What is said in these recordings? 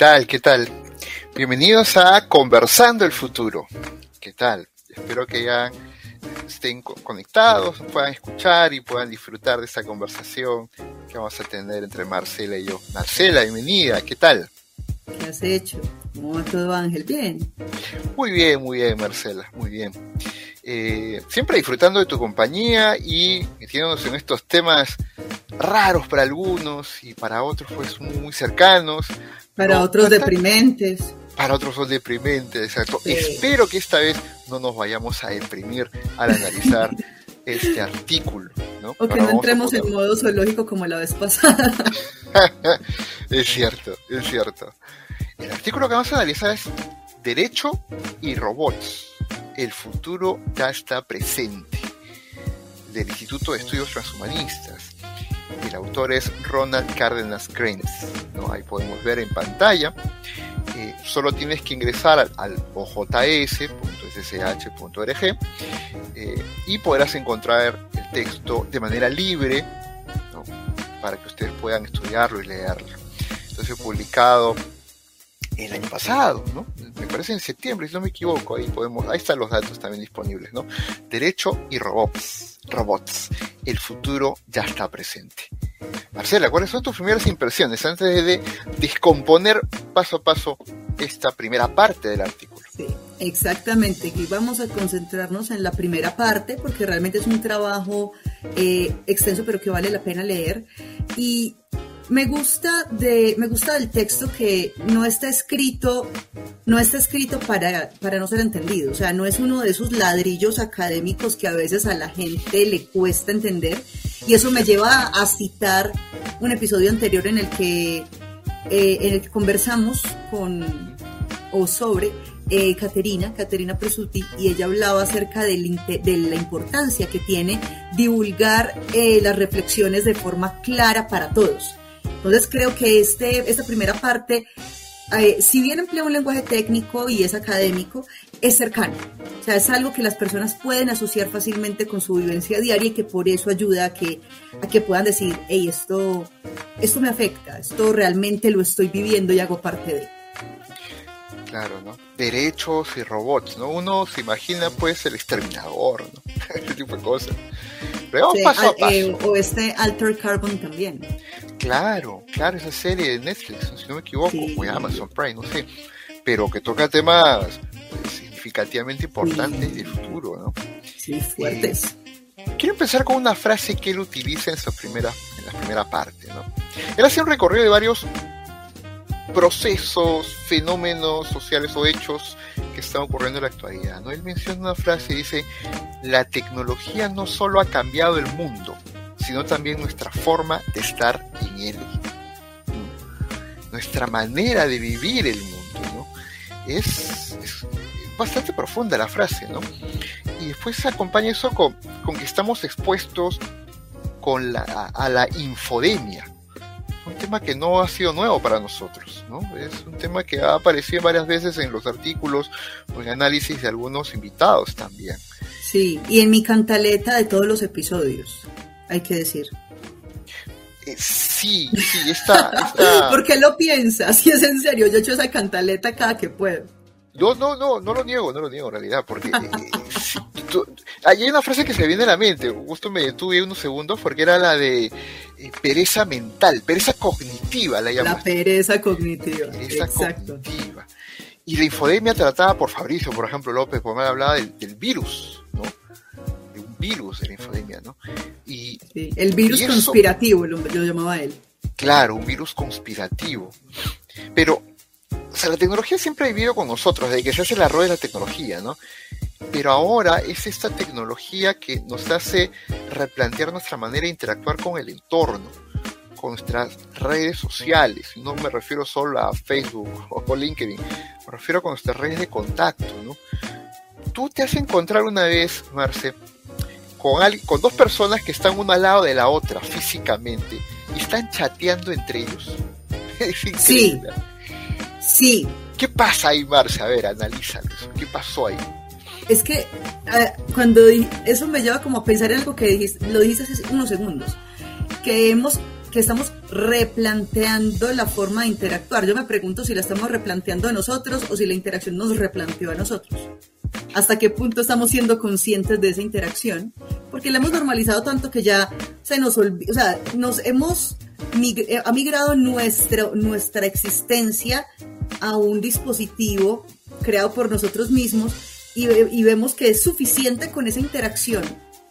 tal? ¿Qué tal? Bienvenidos a Conversando el Futuro. ¿Qué tal? Espero que ya estén conectados, puedan escuchar y puedan disfrutar de esta conversación que vamos a tener entre Marcela y yo. Marcela, bienvenida, ¿qué tal? ¿Qué has hecho? ¿Cómo va todo, Ángel? ¿Bien? Muy bien, muy bien, Marcela, muy bien. Eh, siempre disfrutando de tu compañía y metiéndonos en estos temas raros para algunos y para otros pues muy cercanos. Para otros deprimentes. Para otros son deprimentes, exacto. Espero que esta vez no nos vayamos a deprimir al analizar este artículo. ¿no? O que no entremos en modo zoológico como la vez pasada. es cierto, es cierto. El artículo que vamos a analizar es Derecho y Robots. El futuro ya está presente. Del Instituto de Estudios Transhumanistas. El autor es Ronald Cárdenas Grains. ¿no? Ahí podemos ver en pantalla. Eh, solo tienes que ingresar al, ojs.ssh.org eh, y podrás encontrar el texto de manera libre para que ustedes puedan estudiarlo y leerlo. Entonces, publicado el año pasado, ¿no? Me parece en septiembre, si no me equivoco, ahí podemos, ahí están los datos también disponibles, ¿no? Derecho y robots, robots, el futuro ya está presente. Marcela, ¿cuáles son tus primeras impresiones antes de descomponer paso a paso esta primera parte del artículo? Sí, exactamente. Y vamos a concentrarnos en la primera parte porque realmente es un trabajo eh, extenso pero que vale la pena leer. Y me gusta de me gusta del texto que no está escrito no está escrito para, para no ser entendido o sea no es uno de esos ladrillos académicos que a veces a la gente le cuesta entender y eso me lleva a citar un episodio anterior en el que eh, en el conversamos con o sobre eh, Caterina, Caterina Presuti, y ella hablaba acerca de la importancia que tiene divulgar eh, las reflexiones de forma clara para todos. Entonces creo que este, esta primera parte, eh, si bien emplea un lenguaje técnico y es académico, es cercano. O sea, es algo que las personas pueden asociar fácilmente con su vivencia diaria y que por eso ayuda a que, a que puedan decir, hey, esto, esto me afecta, esto realmente lo estoy viviendo y hago parte de. Claro, ¿no? Derechos y robots, ¿no? Uno se imagina pues el exterminador, ¿no? Ese tipo de cosas. Pero paso a paso. Eh, o este Alter Carbon también. Claro, claro, esa serie de Netflix, si no me equivoco, o Amazon Prime, no sé, pero que toca temas eh, significativamente importantes del futuro, ¿no? Sí, fuertes. Eh, quiero empezar con una frase que él utiliza en, su primera, en la primera parte, ¿no? Él hace un recorrido de varios procesos, fenómenos sociales o hechos que están ocurriendo en la actualidad. ¿no? Él menciona una frase y dice, la tecnología no solo ha cambiado el mundo, sino también nuestra forma de estar en él. Nuestra manera de vivir el mundo. ¿no? Es, bastante profunda la frase. ¿no? Y después acompaña eso con, que estamos expuestos con la, a la infodemia un tema que no ha sido nuevo para nosotros, ¿no? Es un tema que ha aparecido varias veces en los artículos o en análisis de algunos invitados también. Sí, y en mi cantaleta de todos los episodios, hay que decir. Eh, sí, sí, está... ¿Por qué lo piensas? Si es en serio, yo echo esa cantaleta cada que puedo. No, no, no, no lo niego, no lo niego en realidad, porque eh, hay una frase que se me viene a la mente, justo me detuve unos segundos porque era la de eh, pereza mental, pereza cognitiva la llamamos. La pereza cognitiva. Pereza cognitiva. Y la infodemia tratada por Fabricio, por ejemplo, López, porque hablaba del, del virus, ¿no? Virus de la infodemia, ¿no? Y, el virus conspirativo, lo, lo llamaba él. Claro, un virus conspirativo. Pero o sea, la tecnología siempre ha vivido con nosotros, desde que se hace el arroz de la tecnología, ¿no? Pero ahora es esta tecnología que nos hace replantear nuestra manera de interactuar con el entorno, con nuestras redes sociales. No me refiero solo a Facebook o LinkedIn, me refiero con nuestras redes de contacto, ¿no? Tú te has encontrado una vez, Marce, con, con dos personas que están una al lado de la otra físicamente y están chateando entre ellos. Es increíble. Sí Sí. ¿Qué pasa ahí, Marcia? A ver, analízalo. ¿Qué pasó ahí? Es que cuando eso me lleva como a pensar en algo que dijiste, lo dijiste hace unos segundos, que hemos que estamos replanteando la forma de interactuar. Yo me pregunto si la estamos replanteando a nosotros o si la interacción nos replanteó a nosotros. ¿Hasta qué punto estamos siendo conscientes de esa interacción? Porque la hemos normalizado tanto que ya se nos olvida, o sea, nos hemos eh, ha migrado nuestra, existencia a un dispositivo creado por nosotros mismos y, y vemos que es suficiente con esa interacción.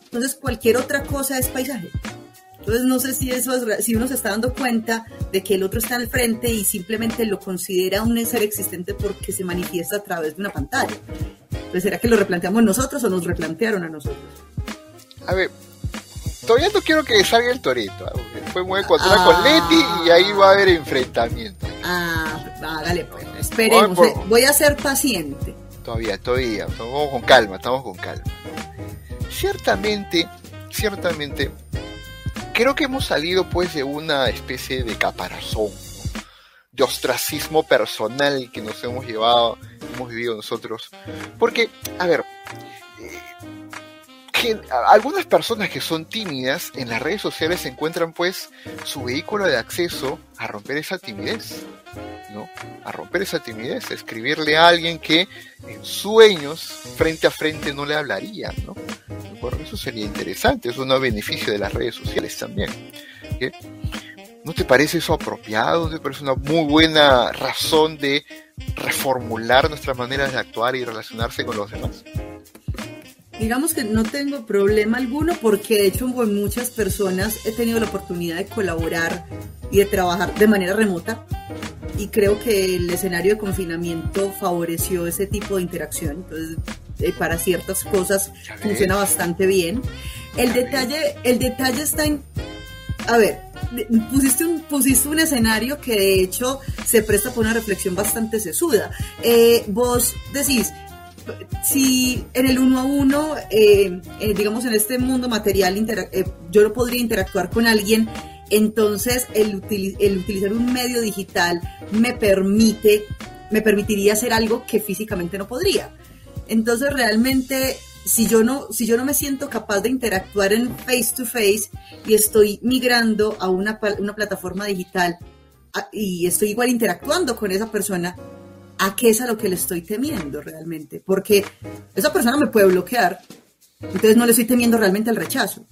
Entonces cualquier otra cosa es paisaje. Entonces no sé si eso es, si uno se está dando cuenta de que el otro está al frente y simplemente lo considera un ser existente porque se manifiesta a través de una pantalla. Entonces, ¿será que lo replanteamos nosotros o nos replantearon a nosotros? A ver, todavía no quiero que salga el Toreto. Después me voy a encontrar con Leti y ahí va a haber enfrentamiento. Ah, dale, pues, esperemos. Eh, voy a ser paciente. Todavía, todavía. Estamos con calma, estamos con calma. Ciertamente, ciertamente, creo que hemos salido pues de una especie de caparazón, de ostracismo personal que nos hemos llevado, hemos vivido nosotros. Porque, a ver, que algunas personas que son tímidas en las redes sociales encuentran pues su vehículo de acceso a romper esa timidez, ¿no? A romper esa timidez, escribirle a alguien que en sueños frente a frente no le hablaría, ¿no? eso sería interesante, es un beneficio de las redes sociales también. ¿No te parece eso apropiado? ¿No te parece una muy buena razón de reformular nuestras maneras de actuar y relacionarse con los demás? Digamos que no tengo problema alguno porque de hecho con muchas personas he tenido la oportunidad de colaborar y de trabajar de manera remota y creo que el escenario de confinamiento favoreció ese tipo de interacción. Entonces, eh, para ciertas cosas funciona bastante bien. El detalle, el detalle está en, a ver, pusiste un, pusiste un escenario que de hecho se presta para una reflexión bastante sesuda. Eh, vos decís, si en el uno a uno, eh, digamos en este mundo material, yo no podría interactuar con alguien, entonces el, el, utilizar un medio digital me permite, me permitiría hacer algo que físicamente no podría. Entonces realmente si yo no, si yo no me siento capaz de interactuar en face to face y estoy migrando a una, una plataforma digital y estoy igual interactuando con esa persona, ¿a qué es a lo que le estoy temiendo realmente? Porque esa persona me puede bloquear, entonces no le estoy temiendo realmente al rechazo.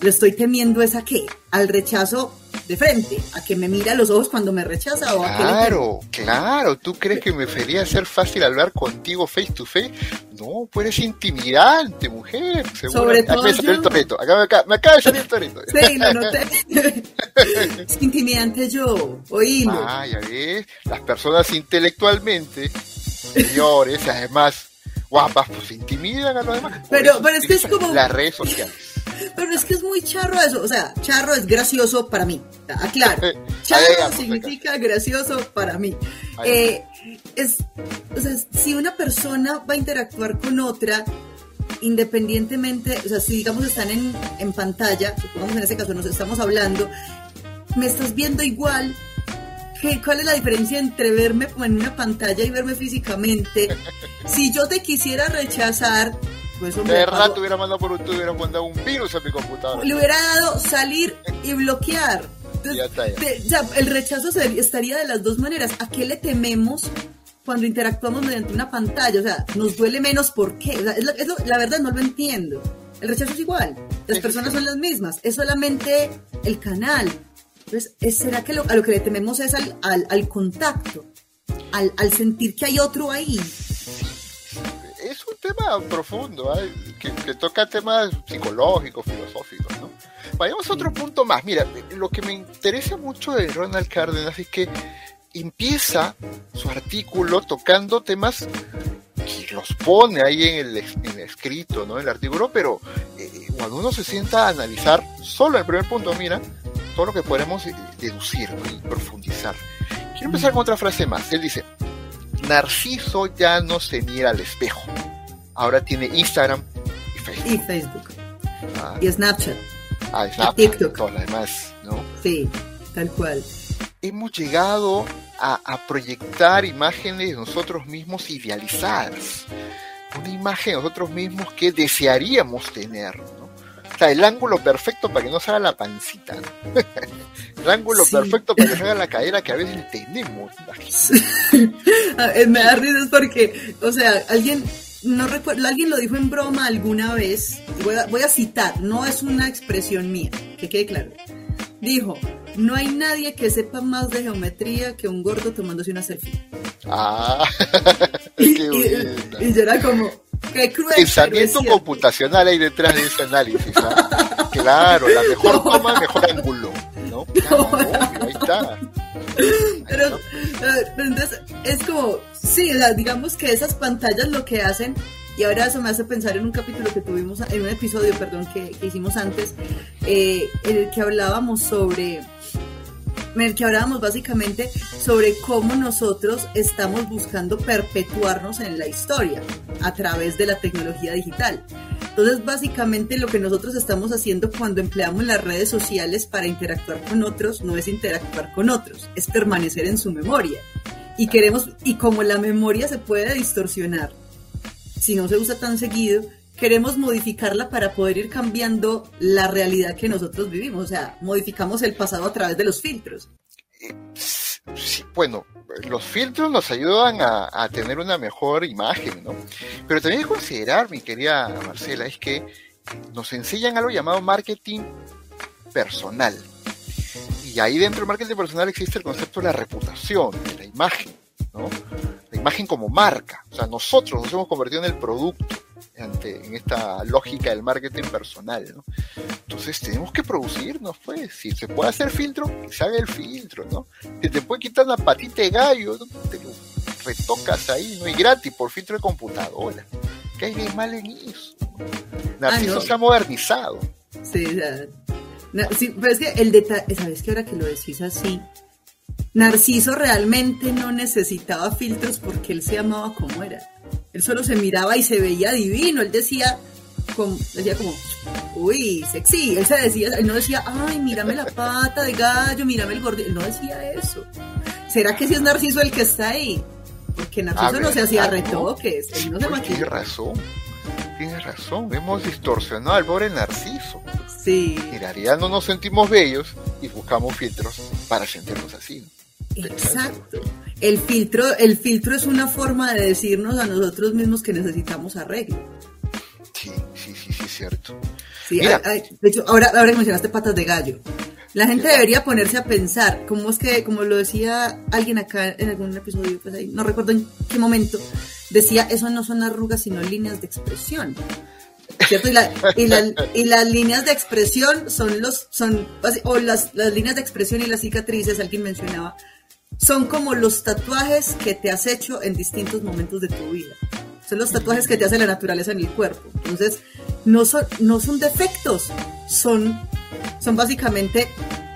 Le estoy temiendo es a qué? Al rechazo de frente, a que me mira a los ojos cuando me rechaza o a que Claro, claro, ¿tú crees que me sería ser fácil hablar contigo face to face? No, pues eres intimidante, mujer. Seguro. Sobre todo me salió el torreto, acá, me, acaba, de salir el torreto. Sí, lo noté. es intimidante yo, oílo. Ah, ya ves, las personas intelectualmente superiores, además guapas, pues intimidan a los demás. Pero, pero es que es como... Las redes sociales. Pero es que es muy charro eso. O sea, charro es gracioso para mí. Aclaro. Charro significa gracioso para mí. Eh, es, o sea, si una persona va a interactuar con otra, independientemente, o sea, si digamos están en, en pantalla, supongamos en ese caso nos estamos hablando, me estás viendo igual, ¿Cuál es la diferencia entre verme en una pantalla y verme físicamente? Si yo te quisiera rechazar, pues, de rato hubiera mandado por un hubiera mandado un virus a mi computadora. Le hubiera dado salir y bloquear. ya está, ya. el rechazo estaría de las dos maneras. ¿A qué le tememos cuando interactuamos mediante una pantalla? O sea, nos duele menos ¿por qué? la verdad no lo entiendo. El rechazo es igual. Las personas son las mismas. Es solamente el canal. Entonces, ¿será que a lo que le tememos es al, al, contacto? Al, al sentir que hay otro ahí es tema profundo, ¿eh? que, toca temas psicológicos, filosóficos, ¿no? Vayamos a otro punto más. Mira, lo que me interesa mucho de Ronald Cárdenas es que empieza su artículo tocando temas que los pone ahí en el, escrito, ¿no? En el artículo, pero eh, cuando uno se sienta a analizar, solo el primer punto, mira, todo lo que podemos deducir y profundizar. Quiero empezar con otra frase más. Él dice, Narciso ya no se mira al espejo. Ahora tiene Instagram y Facebook. Y Facebook. Ah. Y Snapchat. Ah, Snapchat. Y TikTok. todo lo demás, ¿no? Sí, tal cual. Hemos llegado a, a proyectar imágenes de nosotros mismos idealizadas. Una imagen de nosotros mismos que desearíamos tener, ¿no? sea, el ángulo perfecto para que no salga la pancita. el ángulo perfecto para que salga la cadera que a veces tenemos. Me da risa porque, o sea, alguien no recuerdo, alguien lo dijo en broma alguna vez, voy a, voy a, citar, no es una expresión mía, que quede claro. Dijo, no hay nadie que sepa más de geometría que un gordo tomándose una selfie. Ah, qué y, y, yo era como, qué cruel. Pensamiento computacional ahí detrás de ese análisis. ¿ah? claro, la mejor toma, mejor ángulo. ¿no? Claro, ahí está. Pero, pero, entonces es como, sí, digamos que esas pantallas lo que hacen, y ahora eso me hace pensar en un capítulo que tuvimos, en un episodio, perdón, que, que hicimos antes, eh, en el que hablábamos sobre en el que hablábamos básicamente sobre cómo nosotros estamos buscando perpetuarnos en la historia a través de la tecnología digital. Entonces, básicamente lo que nosotros estamos haciendo cuando empleamos las redes sociales para interactuar con otros no es interactuar con otros, es permanecer en su memoria. Y queremos, y como la memoria se puede distorsionar si no se usa tan seguido, queremos modificarla para poder ir cambiando la realidad que nosotros vivimos. O sea, modificamos el pasado a través de los filtros. Bueno, los filtros nos ayudan a, tener una mejor imagen, ¿no? Pero también hay que considerar, mi querida Marcela, es que nos enseñan algo llamado marketing personal. Y ahí dentro del marketing personal existe el concepto de la reputación, de la imagen, ¿no? La imagen como marca. O sea, nosotros nos hemos convertido en el producto en esta lógica del marketing personal, ¿no? Entonces tenemos que producirnos, pues, si se puede hacer filtro, que se haga el filtro, ¿no? Si te puede quitar una patita de gallo, te lo retocas ahí, ¿no? Y gratis, por filtro de computadora. ¿Qué hay de mal en eso? Narciso ah, se ha modernizado. Sí, sí, pero es que el detalle, ¿sabes que ahora que lo decís así? Narciso realmente no necesitaba filtros porque él se amaba como era. Él solo se miraba y se veía divino. Él decía, como, decía como, uy, sexy. Él se decía, él no decía, ay, mírame la pata de gallo, mírame el gordito. Él no decía eso. ¿Será que si es Narciso el que está ahí? Porque Narciso no se hacía retoques. Él no se pues Tiene razón. Tiene razón. Hemos distorsionado al pobre Narciso. Sí. En realidad no nos sentimos bellos y buscamos filtros para sentirnos así. Exacto. El filtro, el filtro es una forma de decirnos a nosotros mismos que necesitamos arreglo. Sí, sí, sí, sí, es cierto. de hecho, ahora, ahora que mencionaste patas de gallo, la gente debería ponerse a pensar, como es que, como lo decía alguien acá en algún episodio, pues ahí, no recuerdo en qué momento, decía, eso no son arrugas, sino líneas de expresión. ¿Cierto? Y, y, las líneas de expresión son los, son, o las, las líneas de expresión y las cicatrices, alguien mencionaba, son como los tatuajes que te has hecho en distintos momentos de tu vida. Son los tatuajes que te hace la naturaleza en el cuerpo. Entonces, no son, no son defectos, son, son básicamente,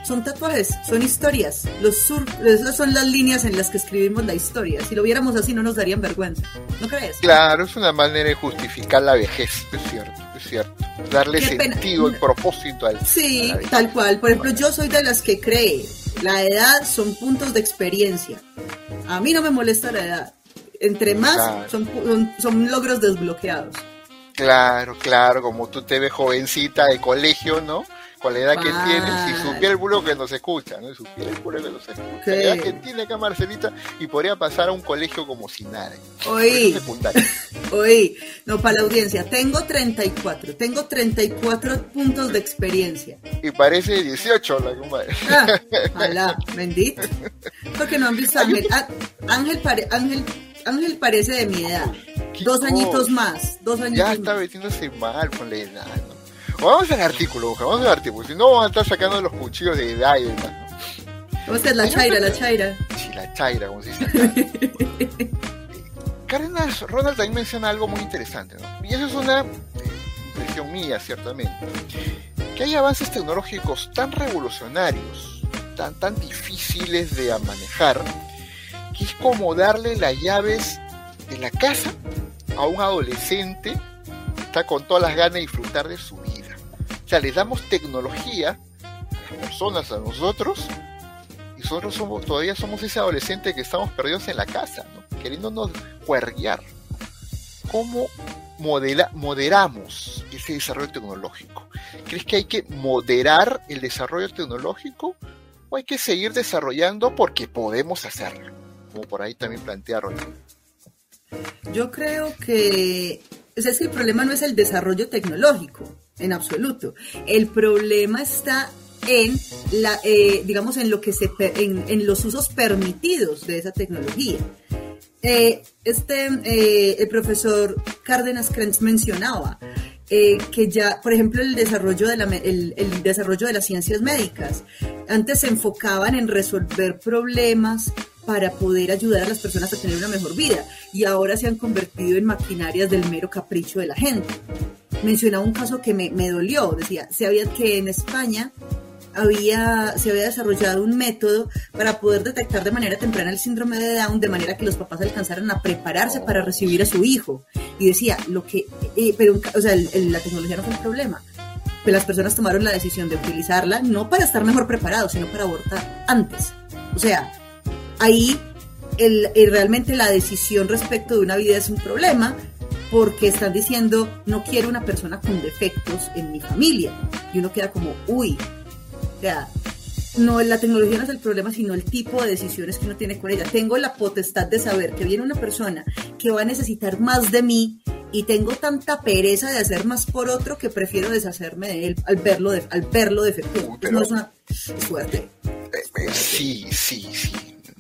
son tatuajes, son historias. Los sur, esas son las líneas en las que escribimos la historia. Si lo viéramos así no nos darían vergüenza. ¿No crees? Claro, es una manera de justificar la vejez, es cierto, es cierto. Darle sentido y propósito al... Sí, tal cual. Por ejemplo, yo soy de las que cree la edad son puntos de experiencia. A mí no me molesta la edad. Entre más son, son, logros desbloqueados. Claro, claro, como tú te ves jovencita de colegio, ¿no? Con la edad que tienes, si supiera el bulo que nos escucha, ¿no? Si supiera el bulo que nos escucha. La edad que tiene acá Marcelita y podría pasar a un colegio como si nada. Oí, oí, no, para la audiencia, tengo 34, tengo 34 puntos de experiencia. Y parece 18 la comadre. Ah, bendito. Porque no han visto a Ángel. Ángel, Ángel, Ángel parece de mi edad. Dos añitos más, dos añitos Ya está metiéndose mal con la edad, ¿no? Vamos al artículo, vamos al artículo. Si no, vamos a estar sacando los cuchillos de edad y demás. Vamos a la chaira, la chaira. Sí, la chaira, como se dice. Cárdenas Ronald también menciona algo muy interesante, ¿no? Y eso es una impresión mía, ciertamente. Que hay avances tecnológicos tan revolucionarios, tan, tan difíciles de manejar, que es como darle las llaves de la casa a un adolescente que está con todas las ganas de disfrutar de su. O sea, le damos tecnología a las personas, a nosotros, y nosotros somos, todavía somos ese adolescente que estamos perdidos en la casa, ¿no? queriéndonos juerguear. cómo modela, moderamos ese desarrollo tecnológico? ¿Crees que hay que moderar el desarrollo tecnológico o hay que seguir desarrollando porque podemos hacerlo? Como por ahí también plantearon. Yo creo que que el problema no es el desarrollo tecnológico, en absoluto. El problema está en la, eh, digamos, en lo que se, en, en, los usos permitidos de esa tecnología. Eh, este, eh, el profesor Cárdenas Krenz mencionaba que ya, por ejemplo, el desarrollo, de la, el desarrollo de las ciencias médicas, antes se enfocaban en resolver problemas para poder ayudar a las personas a tener una mejor vida y ahora se han convertido en maquinarias del mero capricho de la gente. Mencionaba un caso que me, me dolió, decía, se había que en España había, se había desarrollado un método para poder detectar de manera temprana el síndrome de Down, de manera que los papás alcanzaran a prepararse para recibir a su hijo. Y decía, lo que, eh, pero, o sea, la tecnología no fue el problema. Pero las personas tomaron la decisión de utilizarla no para estar mejor preparados, sino para abortar antes. O sea, ahí el, realmente la decisión respecto de una vida es un problema porque están diciendo no quiero una persona con defectos en mi familia y uno queda como uy o sea, no, la tecnología no es el problema, sino el tipo de decisiones que uno tiene con ella. Tengo la potestad de saber que viene una persona que va a necesitar más de mí y tengo tanta pereza de hacer más por otro que prefiero deshacerme de él al verlo, de, al verlo defectuoso. no es una suerte. Eh, eh, sí, sí, sí.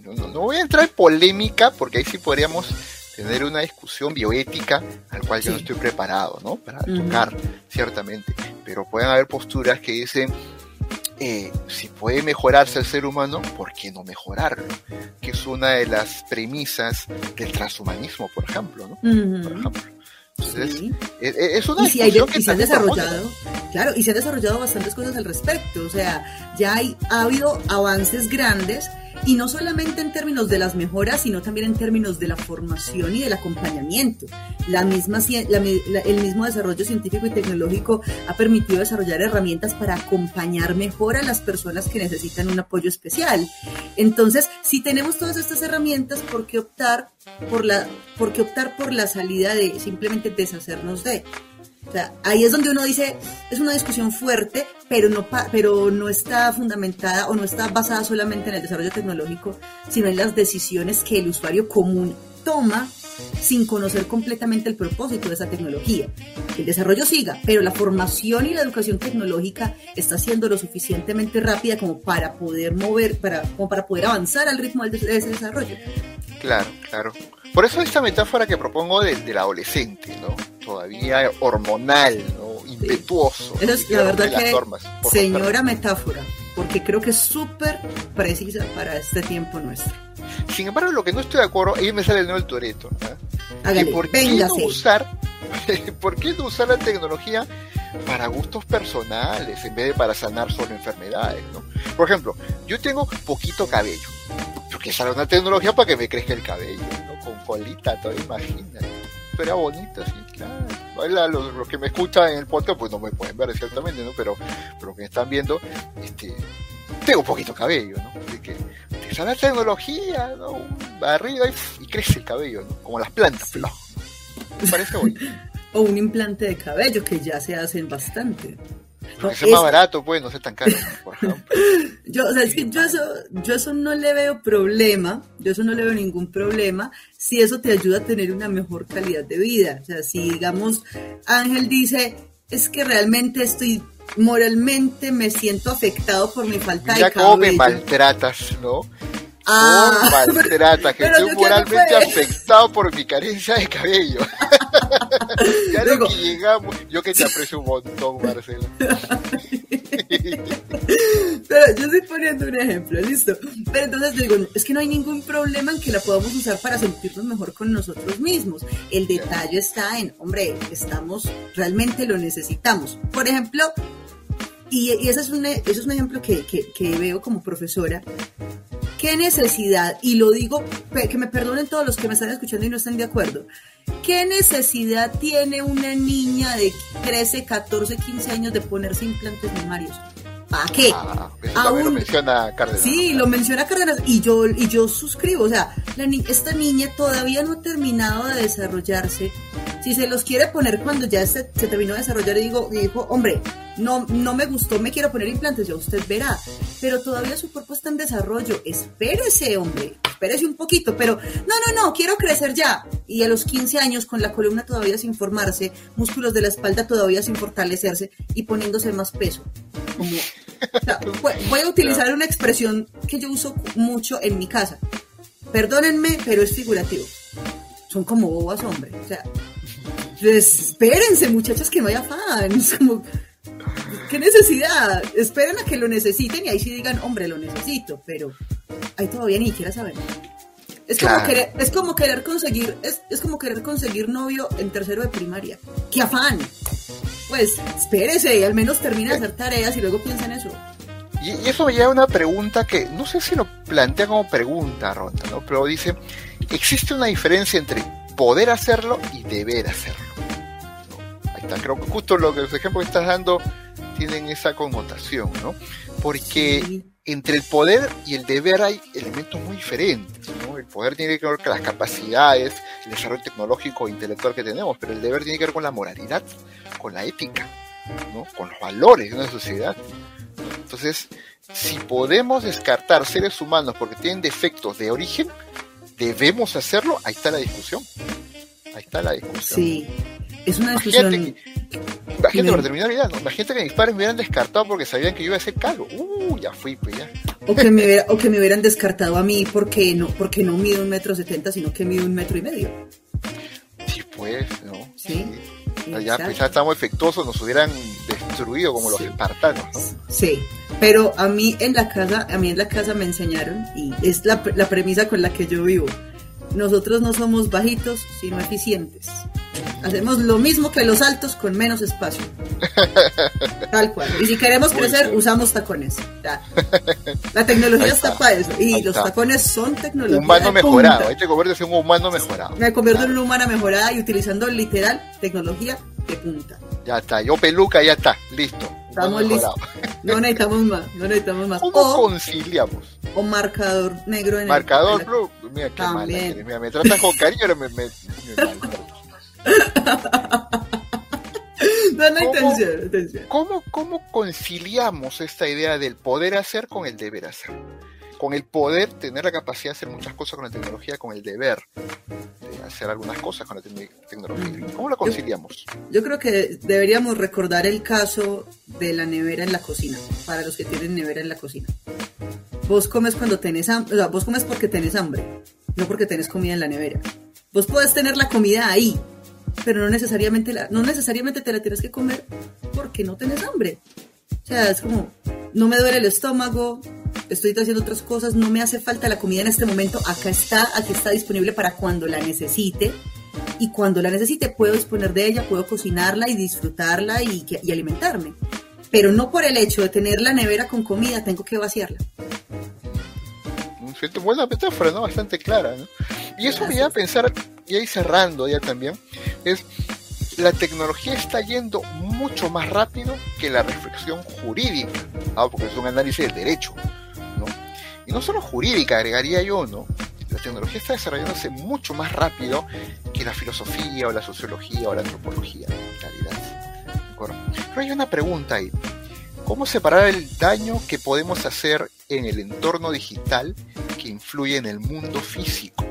No, no, voy a entrar en polémica porque ahí sí podríamos tener una discusión bioética al cual yo no estoy preparado, ¿no? Para tocar, ciertamente. Pero pueden haber posturas que dicen eh, si puede mejorarse el ser humano, ¿por qué no mejorarlo? Que es una de las premisas del transhumanismo, por ejemplo, ¿no? Por ejemplo. Entonces, e, e, es, una y que se han desarrollado, claro, y se han desarrollado bastantes cosas al respecto. O sea, ya hay, ha habido avances grandes y no solamente en términos de las mejoras, sino también en términos de la formación y del acompañamiento. La misma, el mismo desarrollo científico y tecnológico ha permitido desarrollar herramientas para acompañar mejor a las personas que necesitan un apoyo especial. Entonces, si tenemos todas estas herramientas, ¿por qué optar por la, por qué optar por la salida de simplemente deshacernos de? Ahí es donde uno dice, es una discusión fuerte, pero no, pero no está fundamentada o no está basada solamente en el desarrollo tecnológico, sino en las decisiones que el usuario común toma sin conocer completamente el propósito de esa tecnología. El desarrollo siga, pero la formación y la educación tecnológica está siendo lo suficientemente rápida como para poder mover, para, como para poder avanzar al ritmo de ese desarrollo. Claro, claro. Por eso esta metáfora que propongo del, adolescente, ¿no? Todavía hormonal, ¿no? Impetuoso. es la verdad que, señora metáfora, porque creo que es súper precisa para este tiempo nuestro. Sin embargo, lo que no estoy de acuerdo, ahí me sale el nuevo el Toreto. ¿Por qué no usar, por qué no usar la tecnología para gustos personales en vez de para sanar solo enfermedades, ¿no? Por ejemplo, yo tengo poquito cabello que sale una tecnología para que me crezca el cabello, ¿no? Con colita, todo, imagínate. Pero era bonito, sí, claro. Los, que me escuchan en el podcast, pues no me pueden ver ciertamente, ¿no? Pero, pero que están viendo, este, tengo un poquito cabello, ¿no? Así que te sale la tecnología, ¿no? Arriba y, crece el cabello, ¿no? Como las plantas, sí. ¿Me parece bonito? o un implante de cabello, que ya se hacen bastante. Porque es más barato, pues, no ser tan caro, yo, o sea, es que yo eso, yo eso no le veo problema, yo eso no le veo ningún problema, si eso te ayuda a tener una mejor calidad de vida. O sea, si digamos, Ángel dice, es que realmente estoy moralmente me siento afectado por mi falta de cabello. cómo me maltratas, ¿no? Ah, maltrata, que estoy moralmente afectado por mi carencia de cabello. ya que llegamos, yo que te aprecio un montón, Marcelo. Pero yo estoy poniendo un ejemplo, listo. Pero entonces digo, es que no hay ningún problema en que la podamos usar para sentirnos mejor con nosotros mismos. El detalle está en, hombre, estamos, realmente lo necesitamos. Por ejemplo, y, ese, es un, ese es un ejemplo que, que, que veo como profesora, ¿Qué necesidad? Y lo digo, que me perdonen todos los que me están escuchando y no están de acuerdo. ¿Qué necesidad tiene una niña de 13, 14, 15 años de ponerse implantes mamarios? ¿Para qué? Ah, Aún, lo menciona Cárdenas. Sí, lo menciona Cárdenas y yo, y yo suscribo. O sea, esta niña todavía no ha terminado de desarrollarse Si se los quiere poner cuando ya se, se terminó de desarrollar y digo, dijo, hombre, no, no me gustó, me quiero poner implantes, ya usted verá. Pero todavía su cuerpo está en desarrollo. Espérese, hombre, espérese un poquito. Pero no, no, no, quiero crecer ya. Y a los 15 años, con la columna todavía sin formarse, músculos de la espalda todavía sin fortalecerse y poniéndose más peso. voy a utilizar una expresión que yo uso mucho en mi casa. Perdónenme, pero es figurativo. Son como bobas, hombre. O sea, pues, espérense, muchachas, que no haya fans. Como, ¿Qué necesidad? Esperen a que lo necesiten y ahí sí digan, hombre, lo necesito, pero ahí todavía ni siquiera saben. Es como, querer, es como querer conseguir, es, es como querer conseguir novio en tercero de primaria. ¡Qué afán! Pues espérese y al menos termina de hacer tareas y luego piensa en eso. Y, eso me lleva a una pregunta que no sé si lo plantea como pregunta, Ronda, ¿no? Pero dice, ¿existe una diferencia entre poder hacerlo y deber hacerlo? Ahí está, creo que justo lo que los ejemplos que estás dando tienen esa connotación, ¿no? Porque entre el poder y el deber hay elementos muy diferentes. El poder tiene que ver con las capacidades, el desarrollo tecnológico e intelectual que tenemos, pero el deber tiene que ver con la moralidad, con la ética, ¿no? Con los valores de una sociedad. Entonces, si podemos descartar seres humanos porque tienen defectos de origen, debemos hacerlo, ahí está la discusión. Ahí está la discusión. Sí, es una discusión. Imagínate, para terminar vida, ¿no? Imagínate que mis padres me hubieran descartado porque sabían que yo iba a ser calvo. Uh, ya fui, pues ya. O que me, o que me hubieran descartado a mí porque no, porque no mido un metro setenta, sino que mido un metro y medio. Sí, pues, ¿no? Sí. Ya, pues, ya estamos efectuosos, nos hubieran destruido como los espartanos, ¿no? Sí, pero a mí en la casa, a mí en la casa me enseñaron, y es la, la premisa con la que yo vivo, nosotros no somos bajitos, sino eficientes. Hacemos lo mismo que los altos con menos espacio. Tal cual. Y si queremos crecer, usamos tacones. La tecnología está, para eso. Y los tacones son tecnología. Humano mejorado. Hay que convertirse en un humano mejorado. Me convierto en una humana mejorada y utilizando literal tecnología de punta. Ya está. Yo peluca, ya está. Listo. Estamos listos. No necesitamos más. No necesitamos más. ¿Cómo o, conciliamos? O marcador negro en marcador el. Marcador blue. Mira qué mal. Mira, me tratan con cariño, pero me, me, me no, no, atención, ¿cómo, ¿Cómo conciliamos esta idea del poder hacer con el deber hacer? Con el poder tener la capacidad de hacer muchas cosas con la tecnología, con el deber de hacer algunas cosas con la tecnología. ¿Cómo lo conciliamos? Yo creo que deberíamos recordar el caso de la nevera en la cocina, para los que tienen nevera en la cocina. Vos comes cuando tenés hambre, o sea, vos comes porque tenés hambre, no porque tenés comida en la nevera. Vos podés tener la comida ahí, pero no necesariamente, la, no necesariamente te la tienes que comer porque no tienes hambre. O sea, es como, no me duele el estómago, estoy haciendo otras cosas, no me hace falta la comida en este momento, acá está, aquí está disponible para cuando la necesite. Y cuando la necesite puedo disponer de ella, puedo cocinarla y disfrutarla y, y alimentarme. Pero no por el hecho de tener la nevera con comida, tengo que vaciarla. Buena metáfora, ¿no? Bastante clara, ¿no? Y eso me lleva a pensar, y ahí cerrando ya también, es la tecnología está yendo mucho más rápido que la reflexión jurídica, porque es un análisis del derecho, ¿no? Y no solo jurídica, agregaría yo, ¿no? La tecnología está desarrollándose mucho más rápido que la filosofía o la sociología o la antropología, en realidad. Pero hay una pregunta ahí. ¿Cómo separar el daño que podemos hacer en el entorno digital que influye en el mundo físico?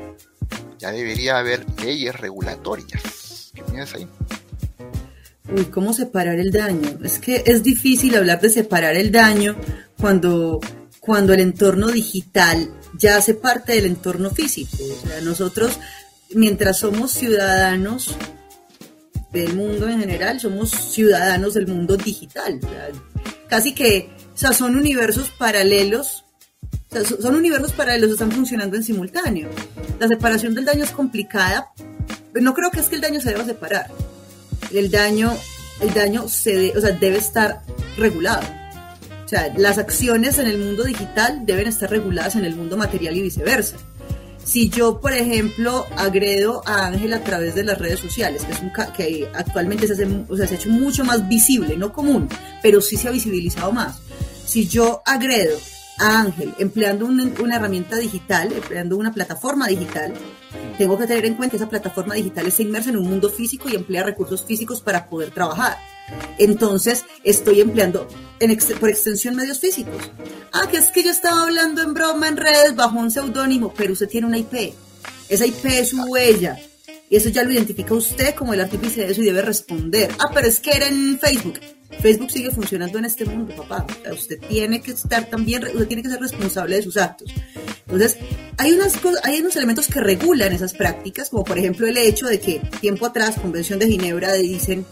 Ya debería haber leyes regulatorias. ¿Qué piensas ahí? Uy, ¿cómo separar el daño? Es que es difícil hablar de separar el daño cuando, cuando el entorno digital ya hace parte del entorno físico. O sea, nosotros, mientras somos ciudadanos del mundo en general, somos ciudadanos del mundo digital. casi que, o sea, son universos paralelos son universos paralelos, están funcionando en simultáneo. La separación del daño es complicada, pero no creo que es que el daño se deba separar. El daño, el daño se o sea, debe estar regulado. O sea, las acciones en el mundo digital deben estar reguladas en el mundo material y viceversa. Si yo, por ejemplo, agredo a Ángel a través de las redes sociales, que, es un que actualmente se, hace, o sea, se ha hecho mucho más visible, no común, pero sí se ha visibilizado más. Si yo agredo Ángel, empleando una, herramienta digital, empleando una plataforma digital, tengo que tener en cuenta que esa plataforma digital está inmersa en un mundo físico y emplea recursos físicos para poder trabajar. Entonces, estoy empleando por extensión medios físicos. Ah, que es que yo estaba hablando en broma en redes bajo un seudónimo, pero usted tiene una IP. Esa IP es su huella. Y eso ya lo identifica usted como el artífice de eso y debe responder. Ah, pero es que era en Facebook. Facebook sigue funcionando en este mundo, papá. usted tiene que estar también, usted tiene que ser responsable de sus actos. Entonces, hay, unas hay unos elementos que regulan esas prácticas, como por ejemplo el hecho de que tiempo atrás, Convención de Ginebra, dicen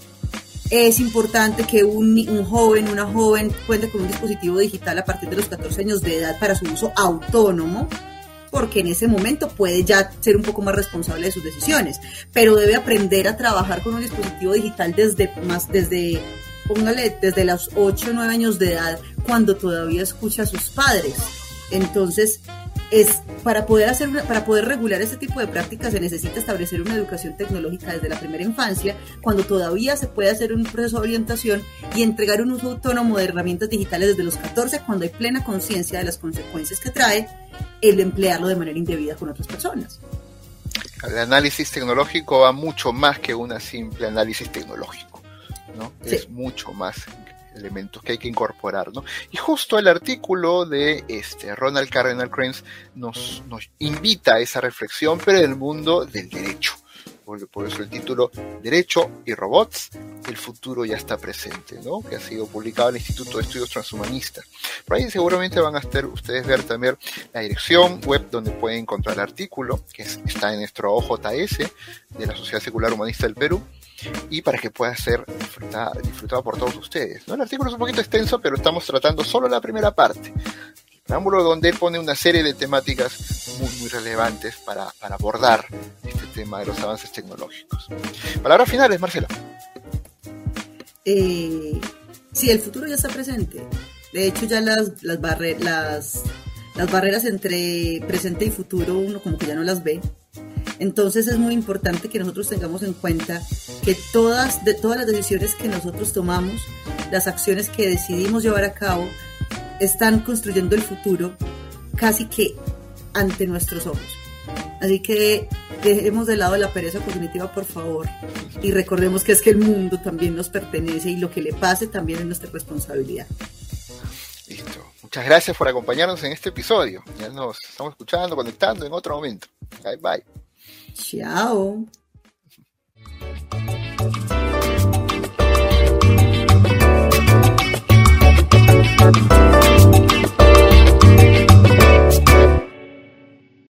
es importante que un, un, joven, una joven cuente con un dispositivo digital a partir de los 14 años de edad para su uso autónomo, porque en ese momento puede ya ser un poco más responsable de sus decisiones, pero debe aprender a trabajar con un dispositivo digital desde más desde póngale desde los 8 o 9 años de edad cuando todavía escucha a sus padres. Entonces, es para poder hacer para poder regular este tipo de prácticas se necesita establecer una educación tecnológica desde la primera infancia, cuando todavía se puede hacer un proceso de orientación y entregar un uso autónomo de herramientas digitales desde los 14, cuando hay plena conciencia de las consecuencias que trae el emplearlo de manera indebida con otras personas. El análisis tecnológico va mucho más que un simple análisis tecnológico, ¿no? Es mucho más elementos que hay que incorporar, ¿no? Y justo el artículo de este Ronald Cardinal Krenz nos, nos invita a esa reflexión, pero en el mundo del derecho. Por, por, eso el título Derecho y Robots, el futuro ya está presente, ¿no? que ha sido publicado en el Instituto de Estudios Transhumanistas. Por ahí seguramente van a estar ustedes ver también la dirección web donde pueden encontrar el artículo, que está en nuestro OJS de la Sociedad Secular Humanista del Perú, y para que pueda ser disfrutado, por todos ustedes. ¿no? El artículo es un poquito extenso, pero estamos tratando solo la primera parte. El preámbulo donde él pone una serie de temáticas muy, muy relevantes para, abordar este tema de los avances tecnológicos. Palabras finales, Marcela. Eh, sí, el futuro ya está presente. De hecho, ya las, las, las, las barreras entre presente y futuro uno como que ya no las ve entonces es muy importante que nosotros tengamos en cuenta que todas, de, todas las decisiones que nosotros tomamos, las acciones que decidimos llevar a cabo, están construyendo el futuro casi que ante nuestros ojos. Así que dejemos de lado la pereza cognitiva, por favor, y recordemos que es que el mundo también nos pertenece y lo que le pase también es nuestra responsabilidad. Listo. Muchas gracias por acompañarnos en este episodio. Ya nos estamos escuchando, conectando en otro momento. Bye bye. Tchau!